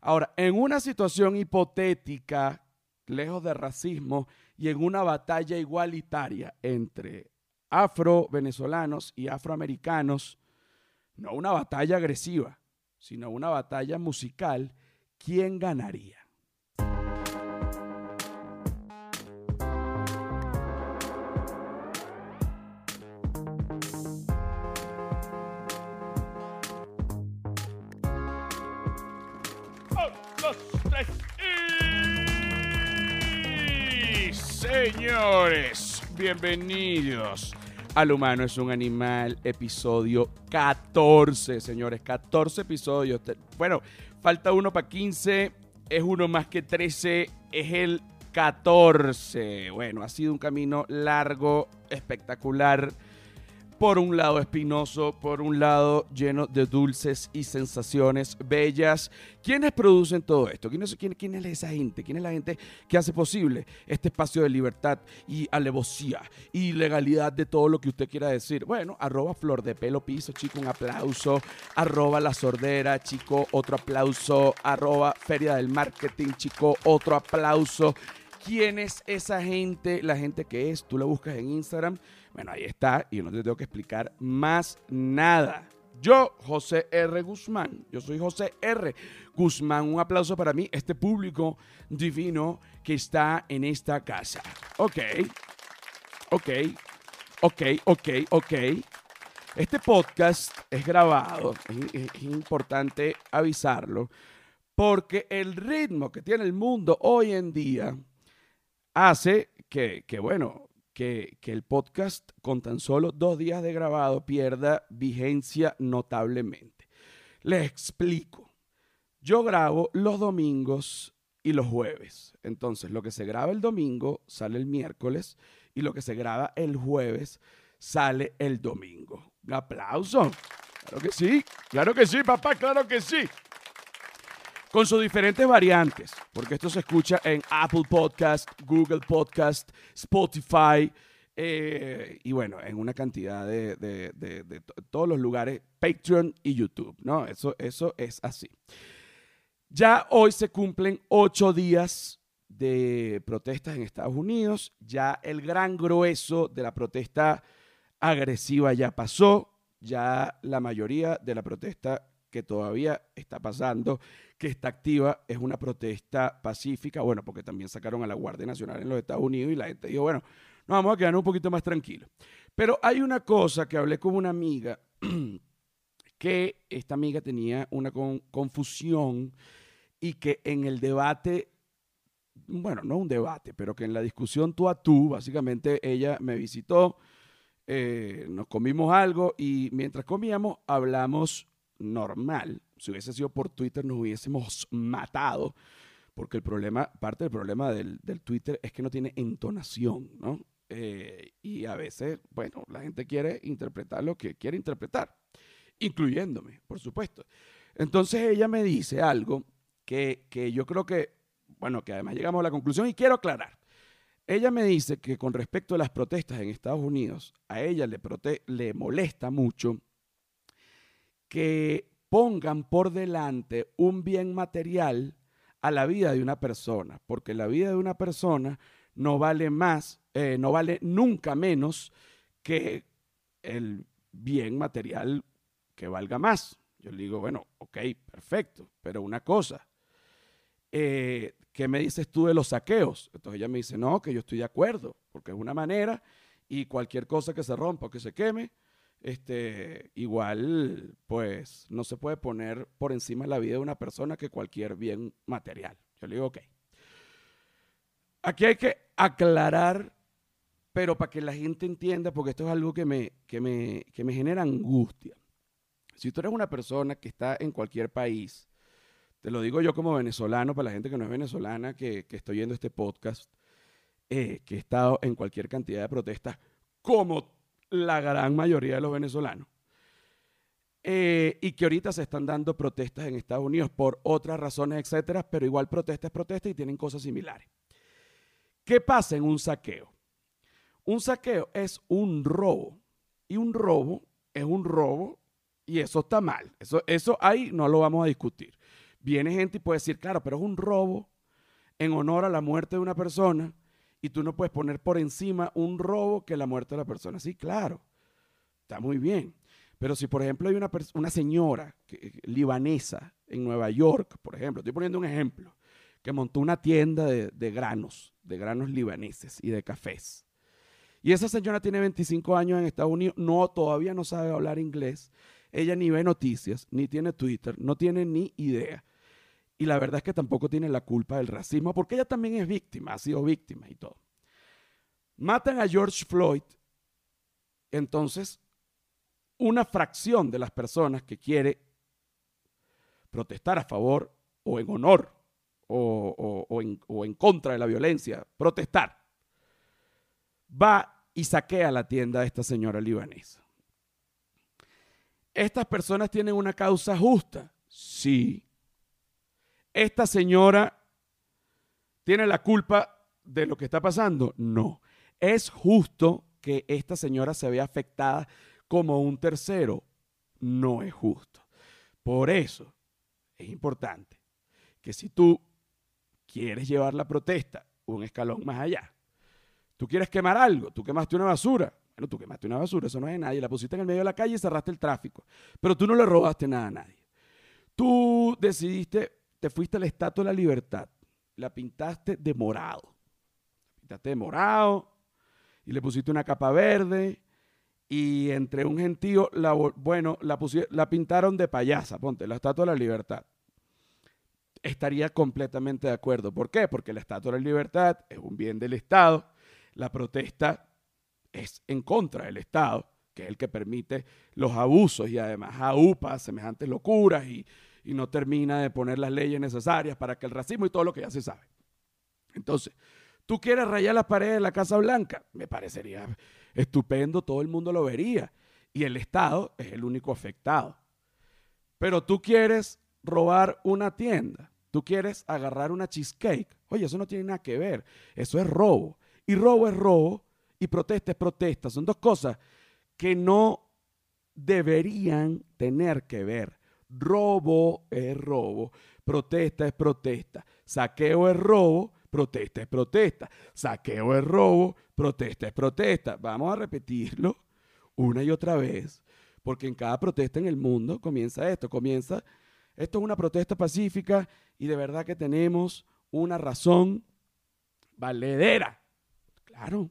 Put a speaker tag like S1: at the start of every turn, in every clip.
S1: Ahora, en una situación hipotética, lejos de racismo, y en una batalla igualitaria entre afro-venezolanos y afroamericanos, no una batalla agresiva, sino una batalla musical, ¿quién ganaría? Señores, bienvenidos al humano es un animal, episodio 14, señores, 14 episodios. Bueno, falta uno para 15, es uno más que 13, es el 14. Bueno, ha sido un camino largo, espectacular por un lado espinoso, por un lado lleno de dulces y sensaciones bellas. ¿Quiénes producen todo esto? ¿Quién es, quién, es esa gente? ¿Quién es la gente que hace posible este espacio de libertad y alevosía y legalidad de todo lo que usted quiera decir? Bueno, arroba flor de pelo piso, chico, un aplauso. Arroba la sordera, chico, otro aplauso. Arroba feria del marketing, chico, otro aplauso. ¿Quién es esa gente? La gente que es, tú la buscas en Instagram bueno, ahí está, y yo no te tengo que explicar más nada. Yo, José R. Guzmán, yo soy José R. Guzmán, un aplauso para mí, este público divino que está en esta casa. Ok, ok, ok, ok, ok. Este podcast es grabado, es, importante avisarlo, porque el ritmo que tiene el mundo hoy en día hace que, que bueno, que, el podcast con tan solo dos días de grabado pierda vigencia notablemente. Les explico. Yo grabo los domingos y los jueves. Entonces, lo que se graba el domingo sale el miércoles y lo que se graba el jueves sale el domingo. Un aplauso. Claro que sí, claro que sí, papá, claro que sí con sus diferentes variantes, porque esto se escucha en Apple Podcast, Google Podcast, Spotify, eh, y bueno, en una cantidad de, todos los lugares, Patreon y YouTube, ¿no? Eso, eso es así. Ya hoy se cumplen ocho días de protestas en Estados Unidos, ya el gran grueso de la protesta agresiva ya pasó, ya la mayoría de la protesta que todavía está pasando, que está activa, es una protesta pacífica, bueno, porque también sacaron a la Guardia Nacional en los Estados Unidos y la gente dijo, bueno, nos vamos a quedar un poquito más tranquilos. Pero hay una cosa que hablé con una amiga, que esta amiga tenía una confusión y que en el debate, bueno, no un debate, pero que en la discusión tú a tú, básicamente ella me visitó, eh, nos comimos algo y mientras comíamos hablamos normal, si hubiese sido por Twitter nos hubiésemos matado, porque el problema, parte del problema del, Twitter es que no tiene entonación, ¿no? Eh, y a veces, bueno, la gente quiere interpretar lo que quiere interpretar, incluyéndome, por supuesto. Entonces ella me dice algo que, yo creo que, bueno, que además llegamos a la conclusión y quiero aclarar. Ella me dice que con respecto a las protestas en Estados Unidos, a ella le, le molesta mucho que pongan por delante un bien material a la vida de una persona, porque la vida de una persona no vale más, eh, no vale nunca menos que el bien material que valga más. Yo le digo, bueno, ok, perfecto, pero una cosa, eh, ¿qué me dices tú de los saqueos? Entonces ella me dice, no, que yo estoy de acuerdo, porque es una manera y cualquier cosa que se rompa o que se queme, este, igual, pues no se puede poner por encima la vida de una persona que cualquier bien material. Yo le digo, ok. Aquí hay que aclarar, pero para que la gente entienda, porque esto es algo que me, que me, que me genera angustia. Si tú eres una persona que está en cualquier país, te lo digo yo como venezolano, para la gente que no es venezolana, que, que estoy viendo este podcast, eh, que he estado en cualquier cantidad de protestas, como la gran mayoría de los venezolanos. Eh, y que ahorita se están dando protestas en Estados Unidos por otras razones, etcétera, pero igual protesta es protesta y tienen cosas similares. ¿Qué pasa en un saqueo? Un saqueo es un robo y un robo es un robo y eso está mal. Eso, eso ahí no lo vamos a discutir. Viene gente y puede decir, claro, pero es un robo en honor a la muerte de una persona y tú no puedes poner por encima un robo que la muerte de la persona. Sí, claro, está muy bien. Pero si, por ejemplo, hay una, una señora libanesa en Nueva York, por ejemplo, estoy poniendo un ejemplo, que montó una tienda de, de granos, de granos libaneses y de cafés. Y esa señora tiene 25 años en Estados Unidos, no, todavía no sabe hablar inglés. Ella ni ve noticias, ni tiene Twitter, no tiene ni idea. Y la verdad es que tampoco tiene la culpa del racismo, porque ella también es víctima, ha sido víctima y todo. Matan a George Floyd, entonces una fracción de las personas que quiere protestar a favor o en honor o, en, o en contra de la violencia, protestar, va y saquea la tienda de esta señora libanesa. ¿Estas personas tienen una causa justa? Sí. ¿Esta señora tiene la culpa de lo que está pasando? No. ¿Es justo que esta señora se vea afectada como un tercero? No es justo. Por eso es importante que si tú quieres llevar la protesta un escalón más allá, tú quieres quemar algo, tú quemaste una basura, bueno, tú quemaste una basura, eso no es de nadie, la pusiste en el medio de la calle y cerraste el tráfico, pero tú no le robaste nada a nadie. Tú decidiste te fuiste a la Estatua de la Libertad, la pintaste de morado. pintaste de morado y le pusiste una capa verde y entre un gentío, la, bueno, la, la pintaron de payasa, ponte, la Estatua de la Libertad. Estaría completamente de acuerdo. ¿Por qué? Porque la Estatua de la Libertad es un bien del Estado. La protesta es en contra del Estado, que es el que permite los abusos y además aupa semejantes locuras y, y no termina de poner las leyes necesarias para que el racismo y todo lo que ya se sabe. Entonces, tú quieres rayar las paredes de la Casa Blanca, me parecería estupendo, todo el mundo lo vería y el Estado es el único afectado. Pero tú quieres robar una tienda, tú quieres agarrar una cheesecake, oye, eso no tiene nada que ver, eso es robo. Y robo es robo y protesta es protesta, son dos cosas que no deberían tener que ver. Robo es robo, protesta es protesta, saqueo es robo, protesta es protesta, saqueo es robo, protesta es protesta. Vamos a repetirlo una y otra vez, porque en cada protesta en el mundo comienza esto, comienza, esto es una protesta pacífica y de verdad que tenemos una razón valedera. Claro.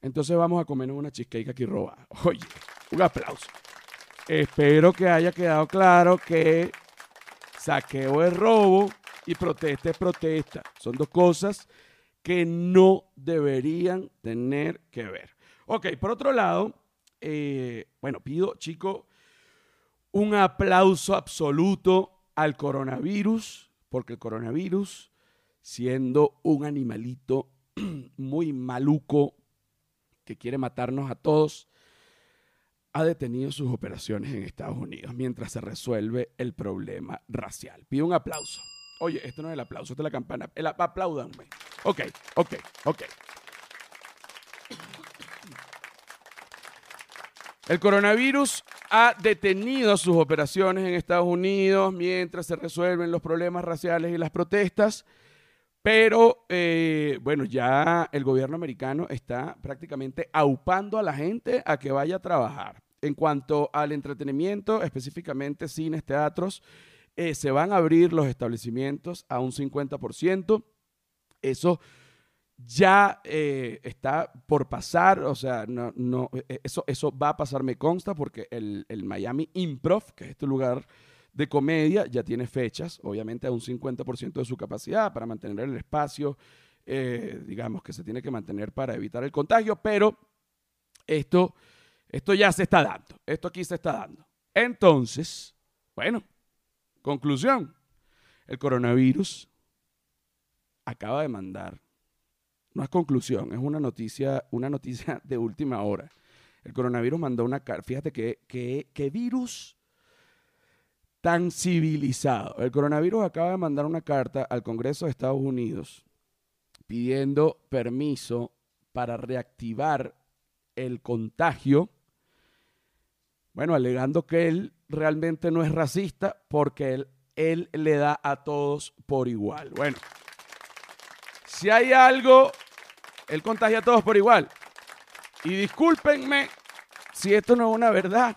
S1: Entonces vamos a comer una cheesecake aquí robada. Oye, un aplauso. Espero que haya quedado claro que saqueo es robo y protesta es protesta. Son dos cosas que no deberían tener que ver. Ok, por otro lado, eh, bueno, pido, chico, un aplauso absoluto al coronavirus, porque el coronavirus, siendo un animalito muy maluco que quiere matarnos a todos, ha detenido sus operaciones en Estados Unidos mientras se resuelve el problema racial. Pido un aplauso. Oye, esto no es el aplauso, esta es la campana. El, apláudanme. Ok, ok, ok. El coronavirus ha detenido sus operaciones en Estados Unidos mientras se resuelven los problemas raciales y las protestas. Pero eh, bueno, ya el gobierno americano está prácticamente aupando a la gente a que vaya a trabajar. En cuanto al entretenimiento, específicamente cines, teatros, eh, se van a abrir los establecimientos a un 50%. Eso ya eh, está por pasar, o sea, no, no, eso, eso va a pasar, me consta, porque el, el Miami Improv, que es este lugar de comedia ya tiene fechas, obviamente a un 50% de su capacidad para mantener el espacio, eh, digamos, que se tiene que mantener para evitar el contagio, pero esto, esto ya se está dando, esto aquí se está dando. Entonces, bueno, conclusión, el coronavirus acaba de mandar, no es conclusión, es una noticia, una noticia de última hora. El coronavirus mandó una carta, fíjate que, virus tan civilizado. El coronavirus acaba de mandar una carta al Congreso de Estados Unidos pidiendo permiso para reactivar el contagio, bueno, alegando que él realmente no es racista porque él Él le da a todos por igual. Bueno, si hay algo, Él contagia a todos por igual. Y discúlpenme si esto no es una verdad,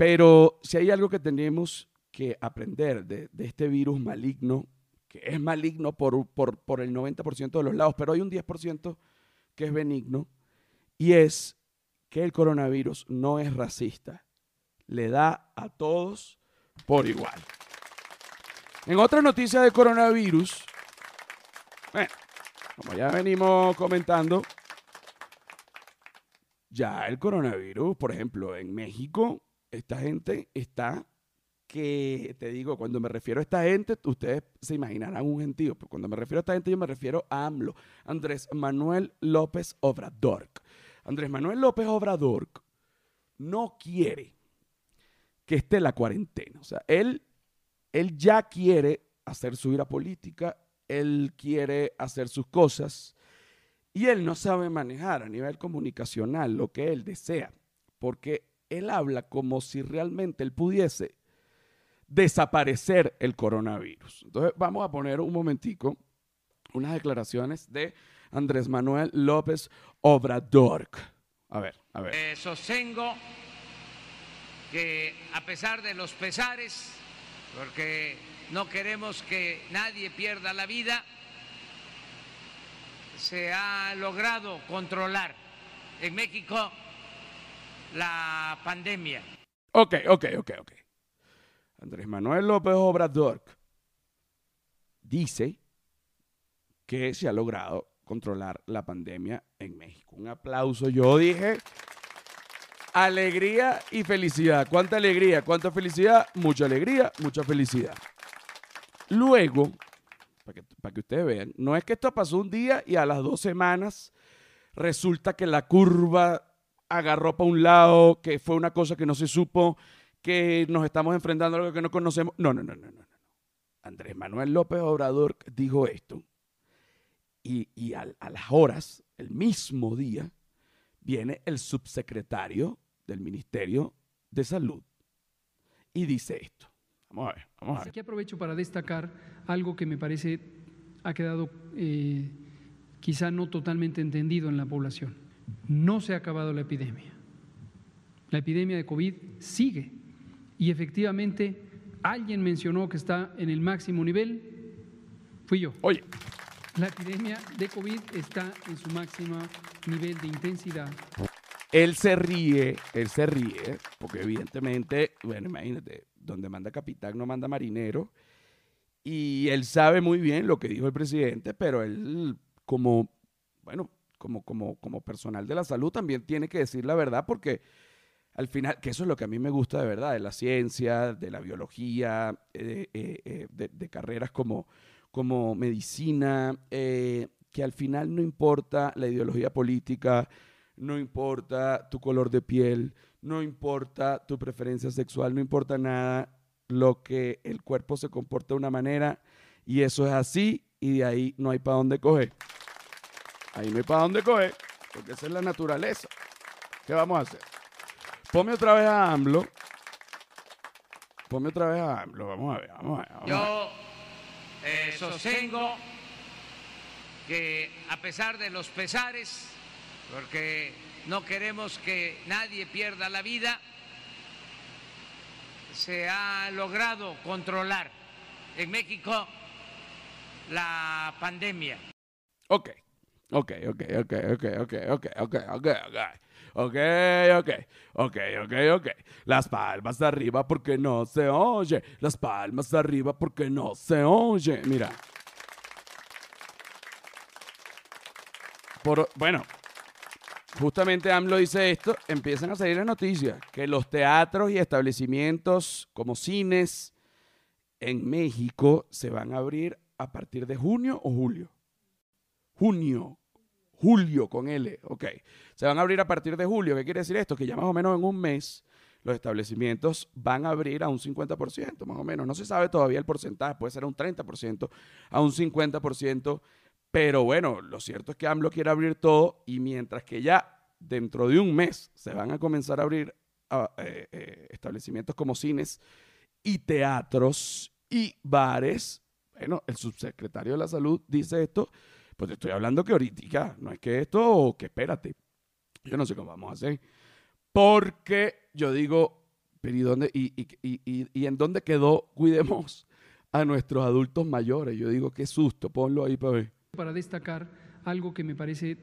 S1: pero si hay algo que tenemos que aprender de, este virus maligno, que es maligno por, por el 90% de los lados, pero hay un 10% que es benigno, y es que el coronavirus no es racista. Le da a todos por igual. En otra noticia de coronavirus, bueno, como ya venimos comentando, ya el coronavirus, por ejemplo, en México, esta gente está que, te digo, cuando me refiero a esta gente, ustedes se imaginarán un gentío, pero cuando me refiero a esta gente, yo me refiero a AMLO, Andrés Manuel López Obrador. Andrés Manuel López Obrador no quiere que esté la cuarentena. O sea, él, él ya quiere hacer su vida política, él quiere hacer sus cosas y él no sabe manejar a nivel comunicacional lo que él desea, porque él habla como si realmente él pudiese desaparecer el coronavirus. Entonces vamos a poner un momentico unas declaraciones de Andrés Manuel López Obrador. A ver, a ver.
S2: Eh, sostengo que a pesar de los pesares, porque no queremos que nadie pierda la vida, se ha logrado controlar en México la pandemia.
S1: Ok, ok, ok, ok. Andrés Manuel López Obrador dice que se ha logrado controlar la pandemia en México. Un aplauso. Yo dije alegría y felicidad. ¿Cuánta alegría? ¿Cuánta felicidad? Mucha alegría, mucha felicidad. Luego, para que, para que ustedes vean, no es que esto pasó un día y a las dos semanas resulta que la curva agarró para un lado, que fue una cosa que no se supo, que nos estamos enfrentando a algo que no conocemos. No, no, no, no, no. Andrés Manuel López Obrador dijo esto y, a, las horas, el mismo día, viene el subsecretario del Ministerio de Salud y dice esto. Vamos a ver, vamos a ver.
S3: Aquí aprovecho para destacar algo que me parece ha quedado eh, quizá no totalmente entendido en la población. No se ha acabado la epidemia. La epidemia de COVID sigue y efectivamente alguien mencionó que está en el máximo nivel. Fui yo.
S1: Oye,
S3: la epidemia de COVID está en su máximo nivel de intensidad.
S1: Él se ríe, él se ríe, porque evidentemente, bueno, imagínate, donde manda capitán no manda marinero. Y él sabe muy bien lo que dijo el presidente, pero él como, bueno, como, como, como personal de la salud también tiene que decir la verdad porque al final, que eso es lo que a mí me gusta de verdad, de la ciencia, de la biología, eh, eh, eh, de, carreras como, como medicina, eh, que al final no importa la ideología política, no importa tu color de piel, no importa tu preferencia sexual, no importa nada, lo que el cuerpo se comporta de una manera y eso es así y de ahí no hay para dónde coger. Ahí no hay para dónde coger, porque esa es la naturaleza. ¿Qué vamos a hacer? Ponme otra vez a AMLO. Ponme otra vez a AMLO. Vamos a ver, vamos a ver. Vamos ver
S2: eh, sostengo que a pesar de los pesares, porque no queremos que nadie pierda la vida, se ha logrado controlar en México la pandemia.
S1: Ok, ok, ok, ok, ok, ok, ok, ok, ok, ok. Ok, ok, ok, ok, ok. Las palmas arriba porque no se oye. Las palmas arriba porque no se oye. Mira. Por, bueno, justamente AMLO dice esto, empiezan a salir las noticias que los teatros y establecimientos como cines en México se van a abrir a partir de junio o julio. Junio, julio con L, ok. Se van a abrir a partir de julio. ¿Qué quiere decir esto? Que ya más o menos en un mes los establecimientos van a abrir a un 50%, más o menos. No se sabe todavía el porcentaje, puede ser a un 30%, a un 50%, pero bueno, lo cierto es que AMLO quiere abrir todo y mientras que ya dentro de un mes se van a comenzar a abrir ah, eh, eh, establecimientos como cines y teatros y bares. Bueno, el subsecretario de la salud dice esto, pues te estoy hablando que ahorita, no es que esto que espérate. Yo no sé cómo vamos a hacer. Porque yo digo, pero ¿y, dónde, y, y, y, en dónde quedó? Cuidemos a nuestros adultos mayores. Yo digo, qué susto, ponlo ahí para ver.
S3: Para destacar algo que me parece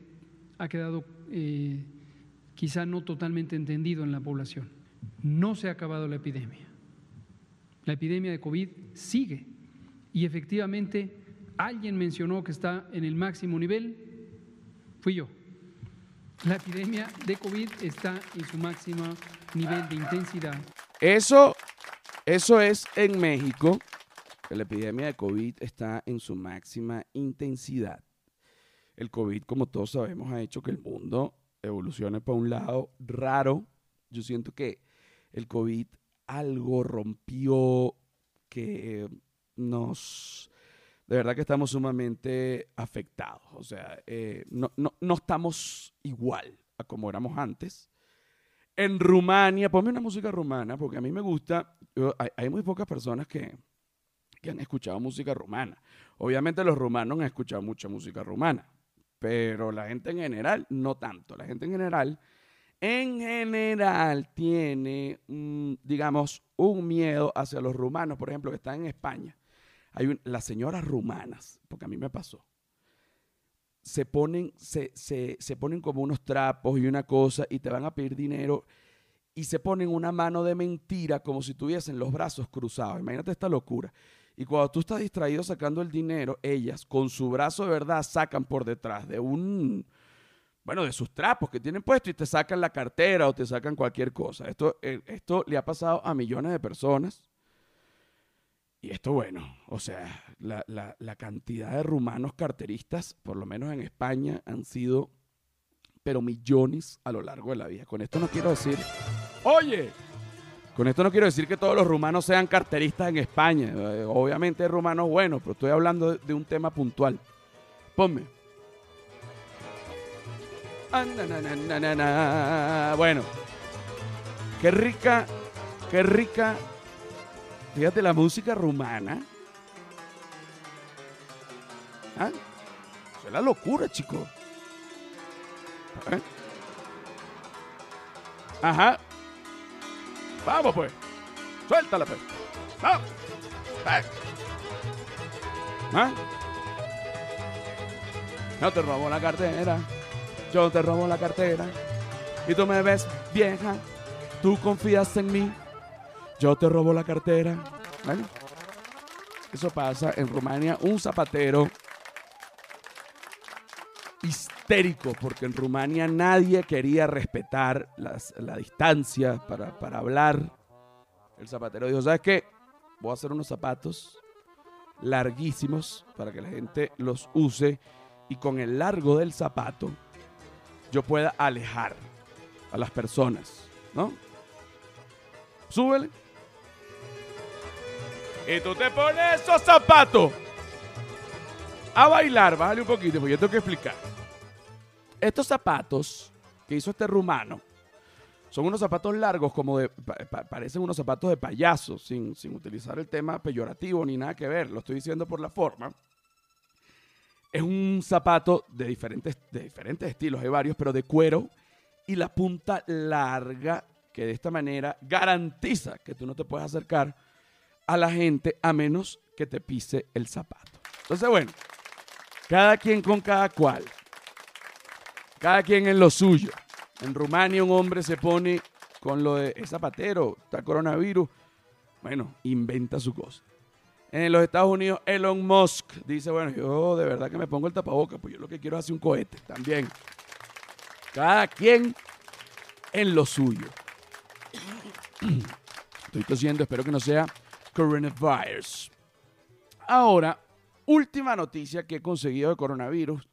S3: ha quedado eh, quizá no totalmente entendido en la población. No se ha acabado la epidemia. La epidemia de COVID sigue y efectivamente alguien mencionó que está en el máximo nivel, fui yo. La epidemia de COVID está en su máximo nivel de intensidad.
S1: Eso, eso es en México, la epidemia de COVID está en su máxima intensidad. El COVID, como todos sabemos, ha hecho que el mundo evolucione para un lado raro. Yo siento que el COVID algo rompió que nos de verdad que estamos sumamente afectados. O sea, eh, no, estamos igual a como éramos antes. En Rumania, ponme una música rumana, porque a mí me gusta, hay, muy pocas personas que, que han escuchado música rumana. Obviamente los rumanos han escuchado mucha música rumana, pero la gente en general no tanto. La gente en general, en general tiene, digamos, un miedo hacia los rumanos, por ejemplo, que están en España hay las señoras rumanas, porque a mí me pasó, se ponen, se, ponen como unos trapos y una cosa y te van a pedir dinero y se ponen una mano de mentira como si tuviesen los brazos cruzados. Imagínate esta locura. Y cuando tú estás distraído sacando el dinero, ellas con su brazo de verdad sacan por detrás de un, bueno, de sus trapos que tienen puesto y te sacan la cartera o te sacan cualquier cosa. Esto, eh, esto le ha pasado a millones de personas. Y esto, bueno, o sea, la, la, cantidad de rumanos carteristas, por lo menos en España, han sido, pero millones a lo largo de la vida. Con esto no quiero decir, oye, con esto no quiero decir que todos los rumanos sean carteristas en España. Eh, obviamente hay rumanos buenos, pero estoy hablando de, un tema puntual. Ponme. Bueno, qué rica, qué rica Fíjate la música rumana. ¿Ah? es la locura, chico. ¿Eh? Ajá. Vamos, pues. Suéltala, pues. Vamos. ¿Ah? No te robo la cartera. Yo te robo la cartera. Y tú me ves vieja. Tú confías en mí yo te robo la cartera. Eso pasa en Rumania. Un zapatero histérico, porque en Rumania nadie quería respetar la distancia para, para hablar. El zapatero dijo, ¿sabes qué? Voy a hacer unos zapatos larguísimos para que la gente los use y con el largo del zapato yo pueda alejar a las personas, ¿no? Súbele. Y tú te pones esos zapatos a bailar. Bájale un poquito, porque yo tengo que explicar. Estos zapatos que hizo este rumano son unos zapatos largos, como de. parecen unos zapatos de payaso, sin, sin utilizar el tema peyorativo ni nada que ver. Lo estoy diciendo por la forma. Es un zapato de diferentes, de diferentes estilos, hay varios, pero de cuero y la punta larga que de esta manera garantiza que tú no te puedes acercar a la gente a menos que te pise el zapato. Entonces, bueno, cada quien con cada cual. Cada quien en lo suyo. En Rumania un hombre se pone con lo de es zapatero, está coronavirus. Bueno, inventa su cosa. En los Estados Unidos, Elon Musk dice, bueno, yo de verdad que me pongo el tapaboca, pues yo lo que quiero es hacer un cohete también. Cada quien en lo suyo. Estoy tosiendo, espero que no sea coronavirus. Ahora, última noticia que he conseguido de coronavirus.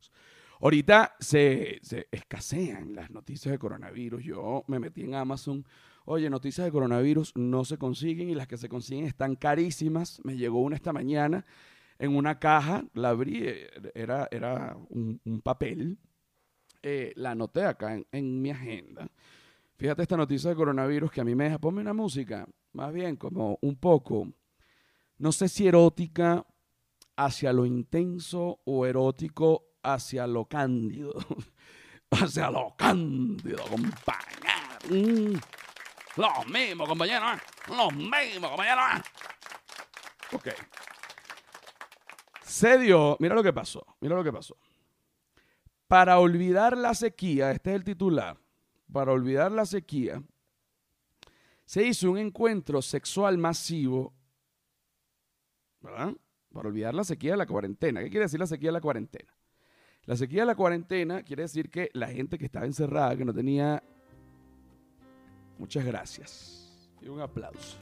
S1: Ahorita se, escasean las noticias de coronavirus. Yo me metí en Amazon. Oye, noticias de coronavirus no se consiguen y las que se consiguen están carísimas. Me llegó una esta mañana en una caja, la abrí, era, era un, papel. Eh, la anoté acá en, en mi agenda. Fíjate esta noticia de coronavirus que a mí me deja, ponme una música más bien como un poco, no sé si erótica hacia lo intenso o erótico hacia lo cándido. hacia lo cándido, compañero. Mm. Los mismos, compañero. ¿eh? Los mismos, compañero. ¿eh? Ok. Se dio, mira lo que pasó, mira lo que pasó. Para olvidar la sequía, este es el titular, para olvidar la sequía, se hizo un encuentro sexual masivo, ¿verdad? Para olvidar la sequía de la cuarentena. ¿Qué quiere decir la sequía de la cuarentena? La sequía de la cuarentena quiere decir que la gente que estaba encerrada, que no tenía... Muchas gracias. Y un aplauso.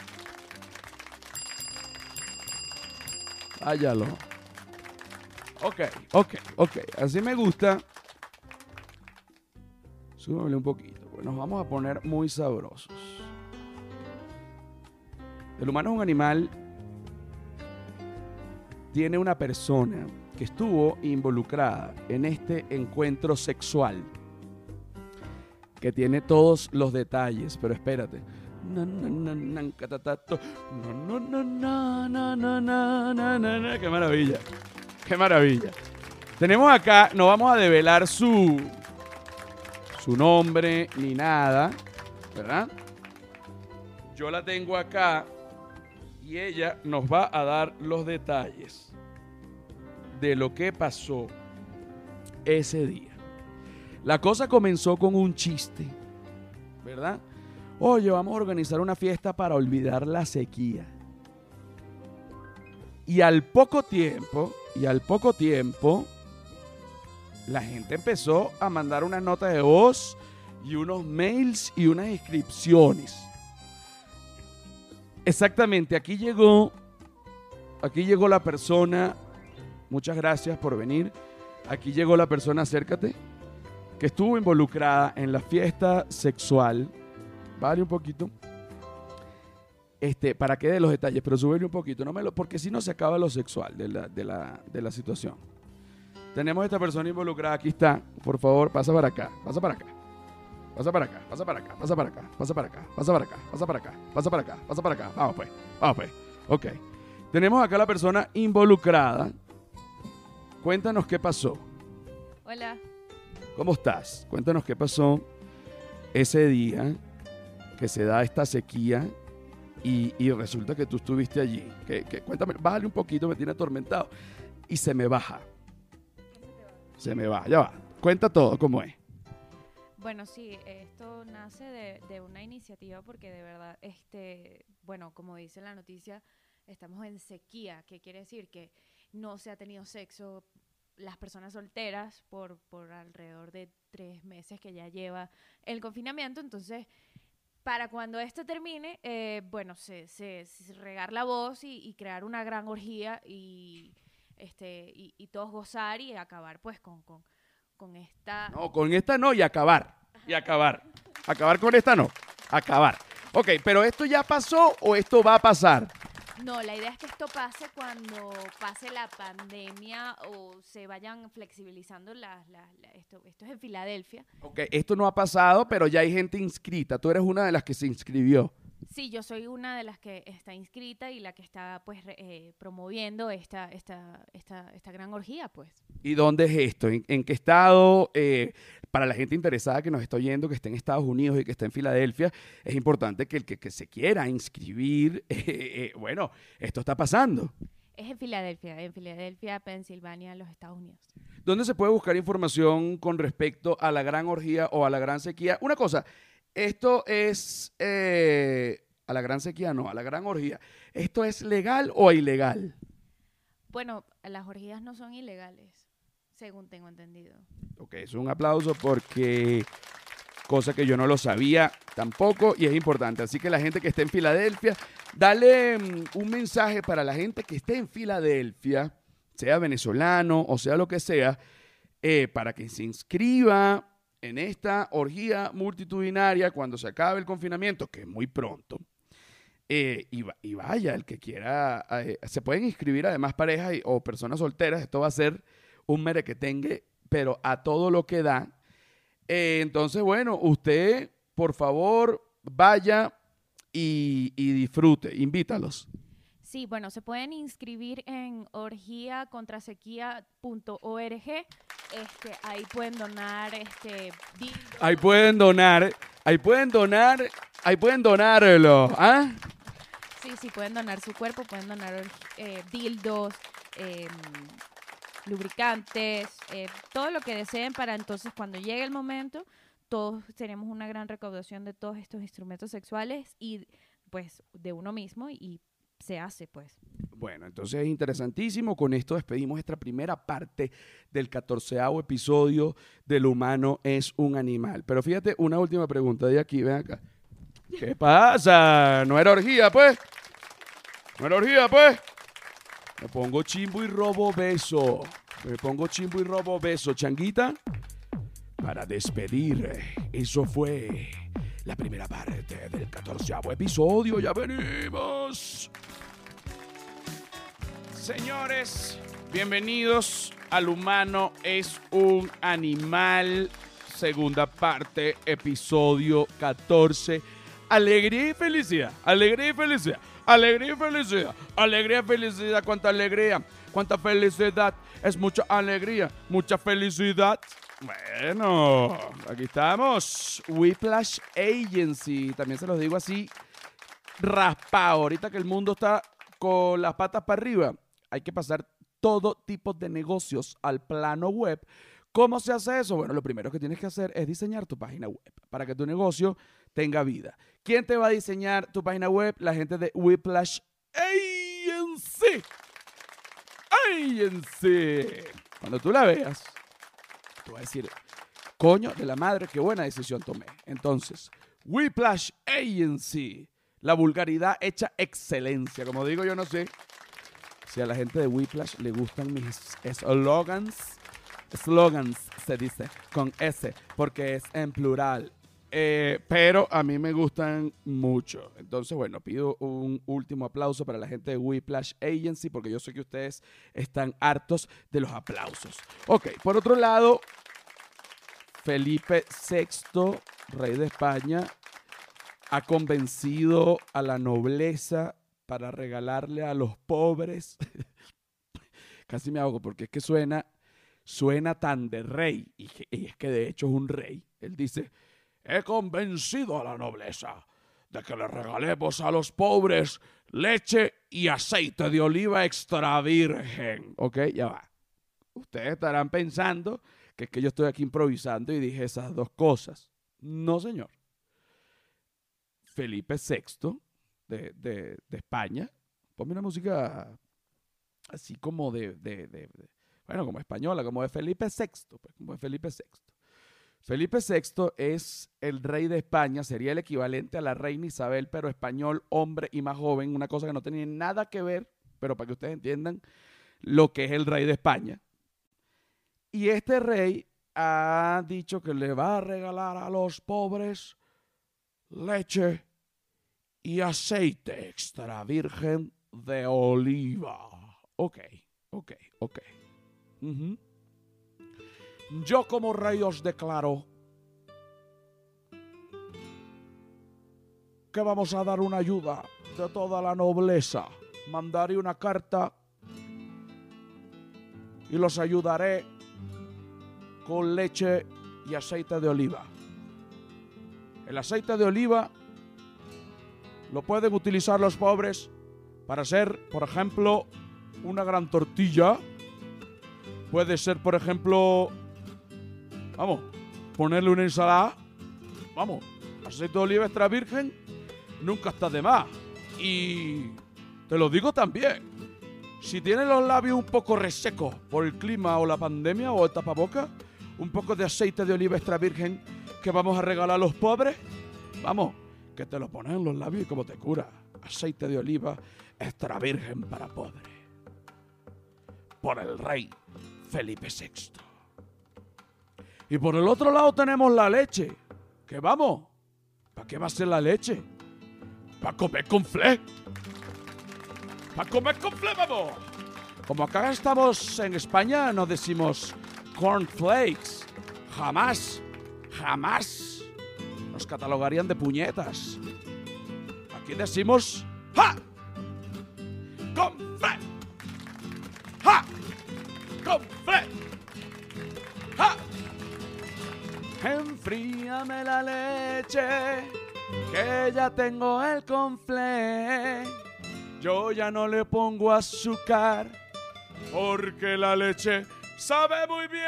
S1: Váyalo. Ok, ok, ok. Así me gusta. Súbame un poquito, porque nos vamos a poner muy sabrosos. El humano es un animal, tiene una persona que estuvo involucrada en este encuentro sexual, que tiene todos los detalles, pero espérate. ¡Qué maravilla! ¡Qué maravilla! Tenemos acá, no vamos a develar su, su nombre ni nada, ¿verdad? Yo la tengo acá y ella nos va a dar los detalles de lo que pasó ese día. La cosa comenzó con un chiste, ¿verdad? Oye, vamos a organizar una fiesta para olvidar la sequía. Y al poco tiempo, y al poco tiempo, la gente empezó a mandar una nota de voz y unos mails y unas inscripciones. Exactamente, aquí llegó, aquí llegó la persona, muchas gracias por venir, aquí llegó la persona, acércate, que estuvo involucrada en la fiesta sexual, vale un poquito, este, para que dé los detalles, pero subirle un poquito, no me lo, porque si no se acaba lo sexual de la, de, la, de la situación. Tenemos esta persona involucrada, aquí está, por favor, pasa para acá, pasa para acá. Pasa para acá, pasa para acá, pasa para acá, pasa para acá, pasa para acá, pasa para acá, pasa para acá, pasa para acá. Vamos pues, vamos pues. Ok. Tenemos acá la persona involucrada. Cuéntanos qué pasó.
S4: Hola.
S1: ¿Cómo estás? Cuéntanos qué pasó ese día que se da esta sequía y, y resulta que tú estuviste allí. Que, que, cuéntame, bájale un poquito, me tiene atormentado. Y se me baja. Se me va, ya va. Cuenta todo cómo es.
S4: Bueno, sí, esto nace de, de, una iniciativa porque de verdad, este, bueno, como dice la noticia, estamos en sequía, que quiere decir que no se ha tenido sexo las personas solteras por, por alrededor de tres meses que ya lleva el confinamiento, entonces para cuando esto termine, eh, bueno, se, se, se, regar la voz y, y, crear una gran orgía y, este, y, y todos gozar y acabar pues con, con con esta.
S1: No, con esta no y acabar. Y acabar. Acabar con esta no. Acabar. Ok, pero ¿esto ya pasó o esto va a pasar?
S4: No, la idea es que esto pase cuando pase la pandemia o se vayan flexibilizando las... las, las esto, esto es en Filadelfia.
S1: Ok, esto no ha pasado, pero ya hay gente inscrita. Tú eres una de las que se inscribió.
S4: Sí, yo soy una de las que está inscrita y la que está pues eh, promoviendo esta, esta, esta, esta gran orgía, pues.
S1: ¿Y dónde es esto? ¿En, en qué estado? Eh, para la gente interesada que nos está oyendo, que está en Estados Unidos y que está en Filadelfia, es importante que el que, que se quiera inscribir, eh, bueno, esto está pasando.
S4: Es en Filadelfia, en Filadelfia, Pensilvania, los Estados Unidos.
S1: ¿Dónde se puede buscar información con respecto a la gran orgía o a la gran sequía? Una cosa, esto es eh, a la gran sequía, no, a la gran orgía. ¿Esto es legal o ilegal?
S4: Bueno, las orgías no son ilegales, según tengo entendido.
S1: Ok, es un aplauso porque cosa que yo no lo sabía tampoco y es importante. Así que la gente que esté en Filadelfia, dale um, un mensaje para la gente que esté en Filadelfia, sea venezolano o sea lo que sea, eh, para que se inscriba en esta orgía multitudinaria cuando se acabe el confinamiento, que es muy pronto. Eh, y, vaya, el que quiera, eh, se pueden inscribir además parejas o personas solteras, esto va a ser un merequetengue, pero a todo lo que da. Eh, entonces, bueno, usted, por favor, vaya, y, y disfrute. Invítalos.
S4: Sí, bueno, se pueden inscribir en orgiacontrasequía.org. Este, ahí pueden donar este.
S1: Ahí pueden donar, ahí pueden donar, ahí pueden donarlo. ¿Ah?
S4: Sí, sí, pueden donar su cuerpo, pueden donar eh, dildos, em, lubricantes, eh, todo lo que deseen para entonces cuando llegue el momento, todos tenemos una gran recaudación de todos estos instrumentos sexuales y pues de uno mismo y se hace pues.
S1: Bueno, entonces es interesantísimo. Con esto despedimos esta primera parte del catorceavo episodio del humano es un animal. Pero fíjate, una última pregunta de aquí, ven acá. ¿Qué pasa? ¿No era orgía, pues? ¿No era orgía, pues? Me pongo chimbo y robo beso. Me pongo chimbo y robo beso, changuita. Para despedir, eso fue la primera parte del catorceavo episodio. Ya venimos. Señores, bienvenidos al humano es un animal. Segunda parte, episodio 14. Alegría y felicidad, alegría y felicidad, alegría y felicidad, alegría y felicidad, cuánta alegría, cuánta felicidad, es mucha alegría, mucha felicidad. Bueno, aquí estamos, Whiplash Agency, también se los digo así, raspado, ahorita que el mundo está con las patas para arriba, hay que pasar todo tipo de negocios al plano web. ¿Cómo se hace eso? Bueno, lo primero que tienes que hacer es diseñar tu página web. Para que tu negocio tenga vida. ¿Quién te va a diseñar tu página web? La gente de Whiplash Agency. Agency. Cuando tú la veas, tú vas a decir, coño de la madre, qué buena decisión tomé. Entonces, Whiplash Agency. La vulgaridad hecha excelencia. Como digo, yo no sé si a la gente de Whiplash le gustan mis slogans. Slogans se dice con S, porque es en plural. Eh, pero a mí me gustan mucho. Entonces, bueno, pido un último aplauso para la gente de Whiplash Agency, porque yo sé que ustedes están hartos de los aplausos. Ok, por otro lado, Felipe VI, rey de España, ha convencido a la nobleza para regalarle a los pobres. Casi me ahogo porque es que suena, suena tan de rey, y, y es que de hecho es un rey. Él dice, he convencido a la nobleza de que le regalemos a los pobres leche y aceite de oliva extra virgen. Ok, ya va. Ustedes estarán pensando que es que yo estoy aquí improvisando y dije esas dos cosas. No, señor. Felipe VI de, de, de España, ponme una música así como de, de, bueno, como española, como de Felipe VI, pues, como de Felipe VI. Felipe VI es el rey de España, sería el equivalente a la reina Isabel, pero español, hombre y más joven, una cosa que no tenía nada que ver, pero para que ustedes entiendan lo que es el rey de España. Y este rey ha dicho que le va a regalar a los pobres leche y aceite extra virgen de oliva. Ok, ok, ok. Ujú. Yo como rey os declaro que vamos a dar una ayuda de toda la nobleza. Mandaré una carta y los ayudaré con leche y aceite de oliva. El aceite de oliva lo pueden utilizar los pobres para hacer, por ejemplo, una gran tortilla. Puede ser, por ejemplo, vamos, ponerle una ensalada. Vamos, aceite de oliva extra virgen nunca está de más. Y te lo digo también. Si tienes los labios un poco resecos por el clima o la pandemia o el tapabocas, un poco de aceite de oliva extra virgen que vamos a regalar a los pobres, vamos, que te lo pones en los labios y como te cura. Aceite de oliva extra virgen para pobres. Por el rey Felipe VI. Y por el otro lado tenemos la leche. Que vamos, ¿para qué va a ser la leche? Para comer con fle. Para comer con fle, vamos. Como acá estamos en España, no decimos cornflakes. Jamás, jamás nos catalogarían de puñetas. Aquí decimos ¡Ja! Con Enfríame la leche, que ya tengo el conflé. Yo ya no le pongo azúcar, porque la leche sabe muy bien.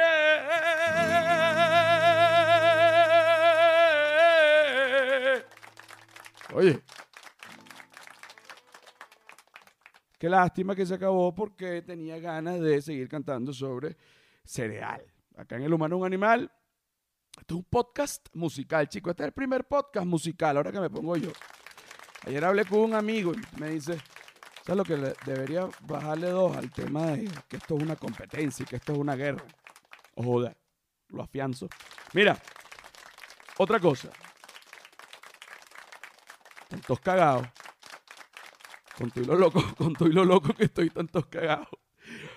S1: Oye. Qué lástima que se acabó porque tenía ganas de seguir cantando sobre cereal. Acá en El Humano un Animal. Esto es un podcast musical, chicos. Este es el primer podcast musical, ahora que me pongo yo. Ayer hablé con un amigo y me dice, ¿sabes lo que debería bajarle dos al tema de que esto es una competencia y que esto es una guerra? O joder, lo afianzo. Mira, otra cosa. Tantos cagados. Con todo y lo loco, con todo y lo loco que estoy tantos cagados.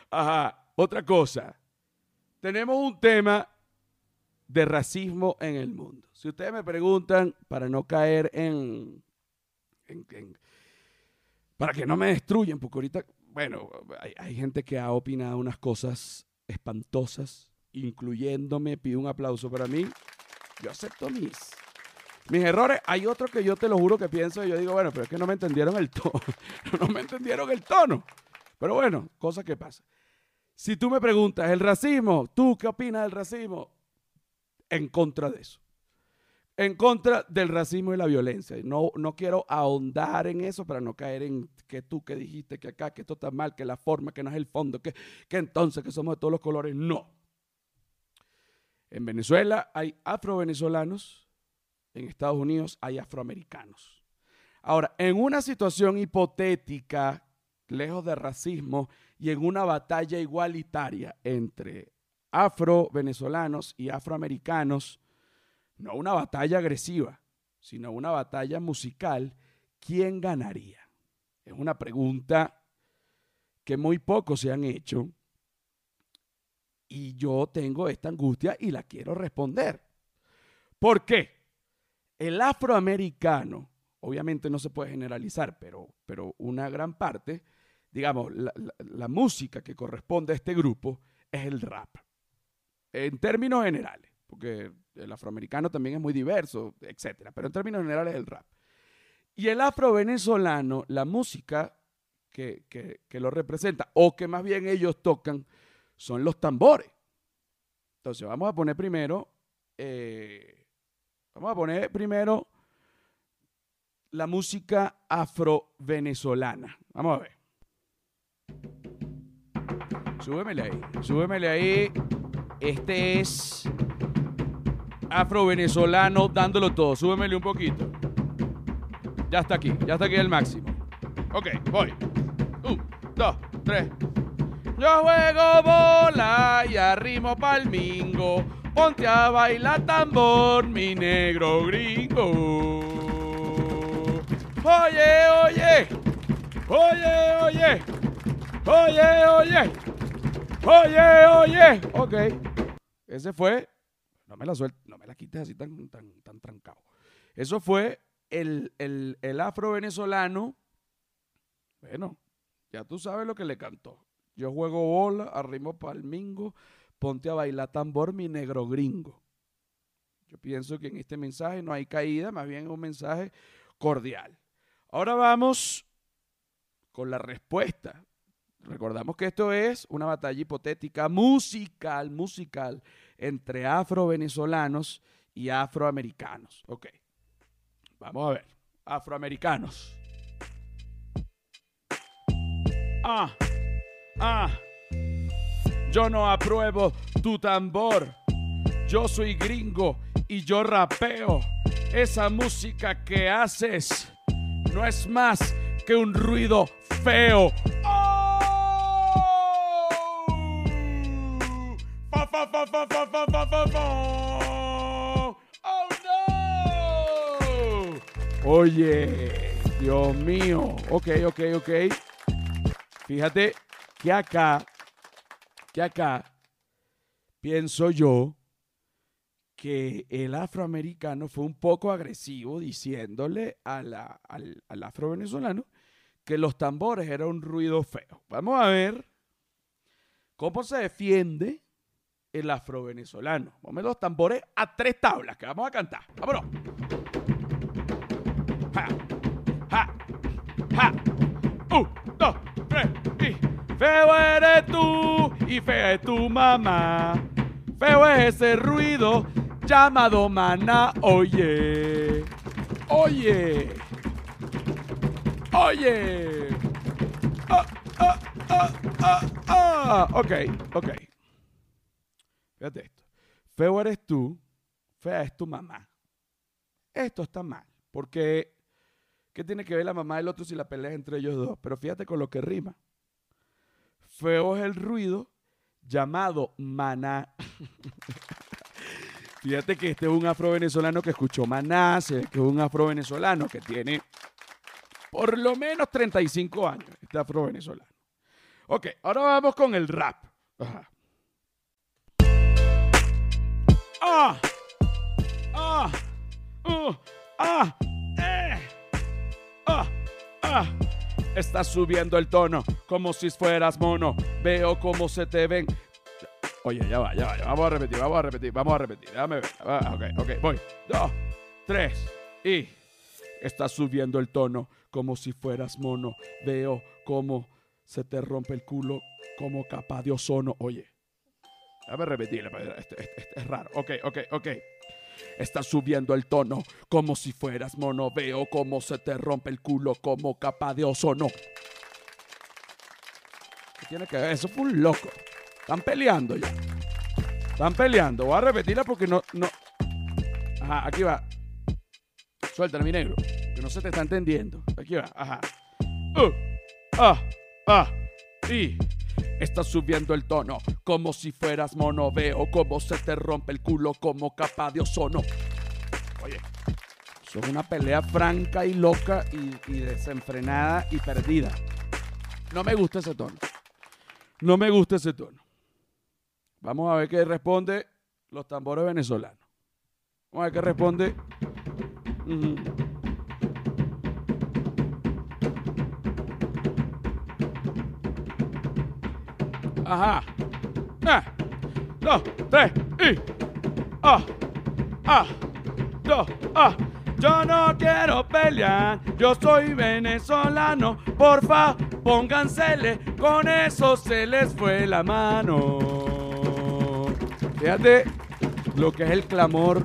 S1: Ajá, otra cosa. Tenemos un tema de racismo en el mundo. Si ustedes me preguntan, para no caer en, para que no me destruyan, porque ahorita, bueno, hay, hay gente que ha opinado unas cosas espantosas, incluyéndome, pido un aplauso para mí. Yo acepto mis, mis errores. Hay otros que yo te lo juro que pienso y yo digo, bueno, pero es que no me entendieron el tono. no me entendieron el tono. Pero bueno, cosas que pasan. Si tú me preguntas, el racismo, ¿tú qué opinas del racismo? En contra de eso. En contra del racismo y la violencia. No, no quiero ahondar en eso para no caer en que tú que dijiste que acá, que esto está mal, que la forma, que no es el fondo, que, que entonces que somos de todos los colores. No. En Venezuela hay afrovenezolanos, en Estados Unidos hay afroamericanos. Ahora, en una situación hipotética, lejos de racismo, y en una batalla igualitaria entre afro-venezolanos y afroamericanos, no una batalla agresiva, sino una batalla musical, ¿quién ganaría? Es una pregunta que muy pocos se han hecho y yo tengo esta angustia y la quiero responder. ¿Por qué? El afroamericano, obviamente no se puede generalizar, pero, pero una gran parte, digamos, la, la- la música que corresponde a este grupo es el rap. En términos generales, porque el afroamericano también es muy diverso, etcétera, pero en términos generales es el rap. Y el afrovenezolano, la música que, que- que lo representa, o que más bien ellos tocan, son los tambores. Entonces vamos a poner primero, eh, vamos a poner primero la música afro-venezolana. Vamos a ver. Súbemele ahí, súbemele ahí. Este es afro-venezolano dándolo todo. Súbemele un poquito. Ya está aquí, ya está aquí el máximo. Ok, voy. Un, dos, tres. Yo juego bola y arrimo palmingo. Ponte a bailar tambor, mi negro gringo. Oye, oye. Oye, oye. Oye, oye. Oye, oye. Ok. Ese fue. No me la suel- no me la quites así tan, tan, tan trancado. Eso fue el, el, el afro-venezolano. Bueno, ya tú sabes lo que le cantó. Yo juego bola, arrimo palmingo, ponte a bailar tambor, mi negro gringo. Yo pienso que en este mensaje no hay caída, más bien es un mensaje cordial. Ahora vamos con la respuesta. Recordamos que esto es una batalla hipotética musical, musical, entre afro-venezolanos y afroamericanos. Ok. Vamos a ver. Afroamericanos. Ah, ah. Yo no apruebo tu tambor. Yo soy gringo y yo rapeo. Esa música que haces no es más que un ruido feo. ¡Oh, no! Oye, Dios mío. Ok, ok, ok. Fíjate que acá, que acá, pienso yo que el afroamericano fue un poco agresivo diciéndole al, al afrovenezolano que los tambores eran un ruido feo. Vamos a ver cómo se defiende el afrovenezolano. Ver los tambores a tres tablas que vamos a cantar. Vámonos. Ja, ja, ja. Un, dos, tres y feo eres tú y fea es tu mamá. Feo es ese ruido llamado maná. Oye, oye, oye. Ah, ah, ah, ah, ah. Ok, ok. Fíjate esto. Feo eres tú, fea es tu mamá. Esto está mal, porque ¿qué tiene que ver la mamá del otro si la pelea es entre ellos dos? Pero fíjate con lo que rima. Feo es el ruido llamado maná. Fíjate que este es un afro-venezolano que escuchó maná, que es un afro-venezolano que tiene por lo menos 35 años, este afro-venezolano. Ok, ahora vamos con el rap. Ajá. Ah, ah, uh, ah, eh, ah, ah. Estás subiendo el tono como si fueras mono. Veo cómo se te ven. Oye, ya va, ya va. Vamos a repetir, vamos a repetir, vamos a repetir. Déjame ver. Ok, ok, voy. Dos, tres y. Estás subiendo el tono como si fueras mono. Veo cómo se te rompe el culo como capa de ozono. Oye, déjame repetirle. Este, este- este es raro. Ok, ok, ok. Estás subiendo el tono como si fueras mono. Veo cómo se te rompe el culo como capa de ozono. ¿Qué tiene que ver? Eso fue un loco. Están peleando ya. Están peleando. Voy a repetirla porque no, no. Ajá, aquí va. Suéltala, mi negro. Que no se te está entendiendo. Aquí va. Ajá. Uh, ah, ah, y. Estás subiendo el tono como si fueras mono. Veo cómo se te rompe el culo como capa de ozono. Oye, es una pelea franca y loca y, desenfrenada y perdida. No me gusta ese tono. No me gusta ese tono. Vamos a ver qué responde los tambores venezolanos. Vamos a ver qué responde. Ajá. Ah. Dos, tres y. Ah. Ah. Dos, ah. Yo no quiero pelear, yo soy venezolano. Porfa, póngansele, con eso se les fue la mano. Fíjate lo que es el clamor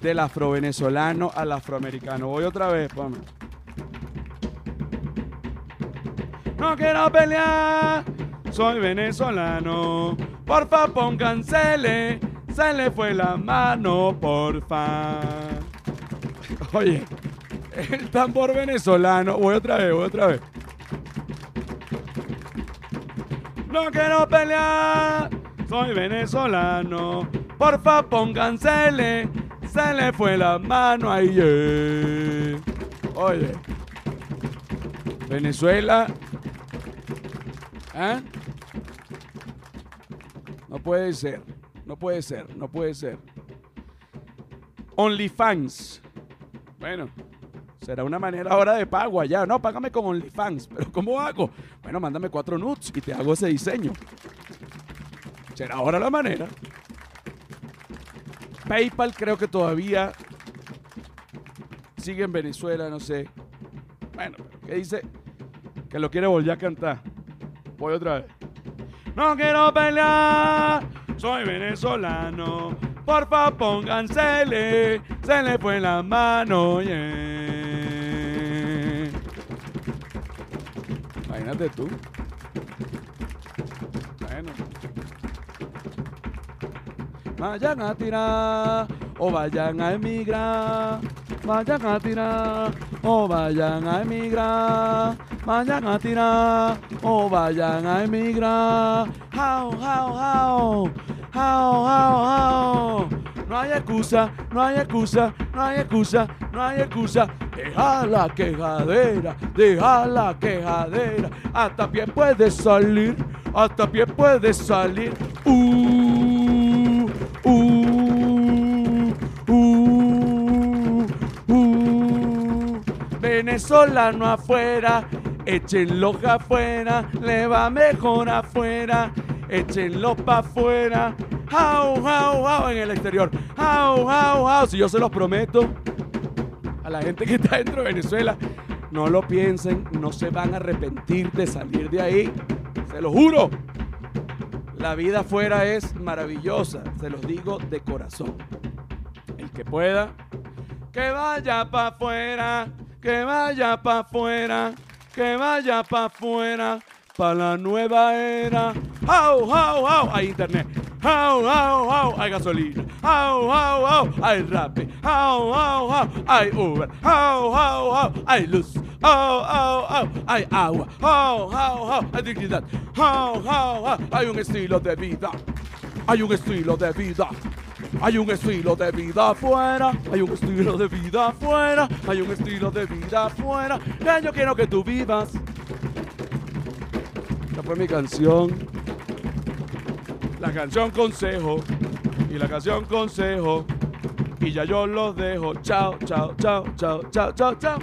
S1: del afrovenezolano al afroamericano. Voy otra vez, ponme. No quiero pelear, soy venezolano. Porfa, póngansele, se le fue la mano, porfa. Oye, el tambor venezolano. Voy otra vez, voy otra vez. No quiero pelear, soy venezolano. Porfa, póngansele, se le fue la mano eh. Oye, Venezuela. ¿Ah? No puede ser, no puede ser, no puede ser. OnlyFans. Bueno, será una manera ahora de pago allá. No, págame con OnlyFans. Pero ¿cómo hago? Bueno, mándame cuatro nudes y te hago ese diseño. Será ahora la manera. PayPal creo que todavía sigue en Venezuela, no sé. Bueno, ¿qué dice? Que lo quiere volver a cantar. Voy otra vez. No quiero pelear, soy venezolano. Porfa, póngansele, se le fue la mano. yeah. Imagínate tú. Bueno. Vayan a tirar o vayan a emigrar. Vayan a tirar o vayan a emigrar. Vayan a tirar o vayan a emigrar. How, how, how. How, how, how. No hay excusa, no hay excusa, no hay excusa, no hay excusa. Deja la quejadera, deja la quejadera. Hasta pie puede salir, hasta pie puede salir. Venezolano afuera, échenlo afuera, le va mejor afuera, échenlo pa' afuera. Jau, jau, jau en el exterior. Jau, jau, jau. Si yo se los prometo a la gente que está dentro de Venezuela, no lo piensen, no se van a arrepentir de salir de ahí. Se lo juro. La vida afuera es maravillosa, se los digo de corazón. El que pueda, que vaya para afuera, que vaya para afuera, que vaya para afuera, para la nueva era. ¡Au, au, au! Hay internet. ¡Au, au, au! Hay gasolina. ¡Au, au, au! Hay rap. ¡Au, au, au! Hay Uber. ¡Au, au, au! Hay luz. ¡Au, au, au! Hay agua. ¡Au, au, au! Hay dignidad. ¡Au, au, au! Hay un estilo de vida. Hay un estilo de vida. Hay un estilo de vida afuera, hay un estilo de vida afuera, hay un estilo de vida afuera, que yo quiero que tú vivas. Esta fue mi canción. La canción consejo. Y la canción consejo. Y ya yo los dejo. Chao, chao, chao, chao, chao, chao, chao.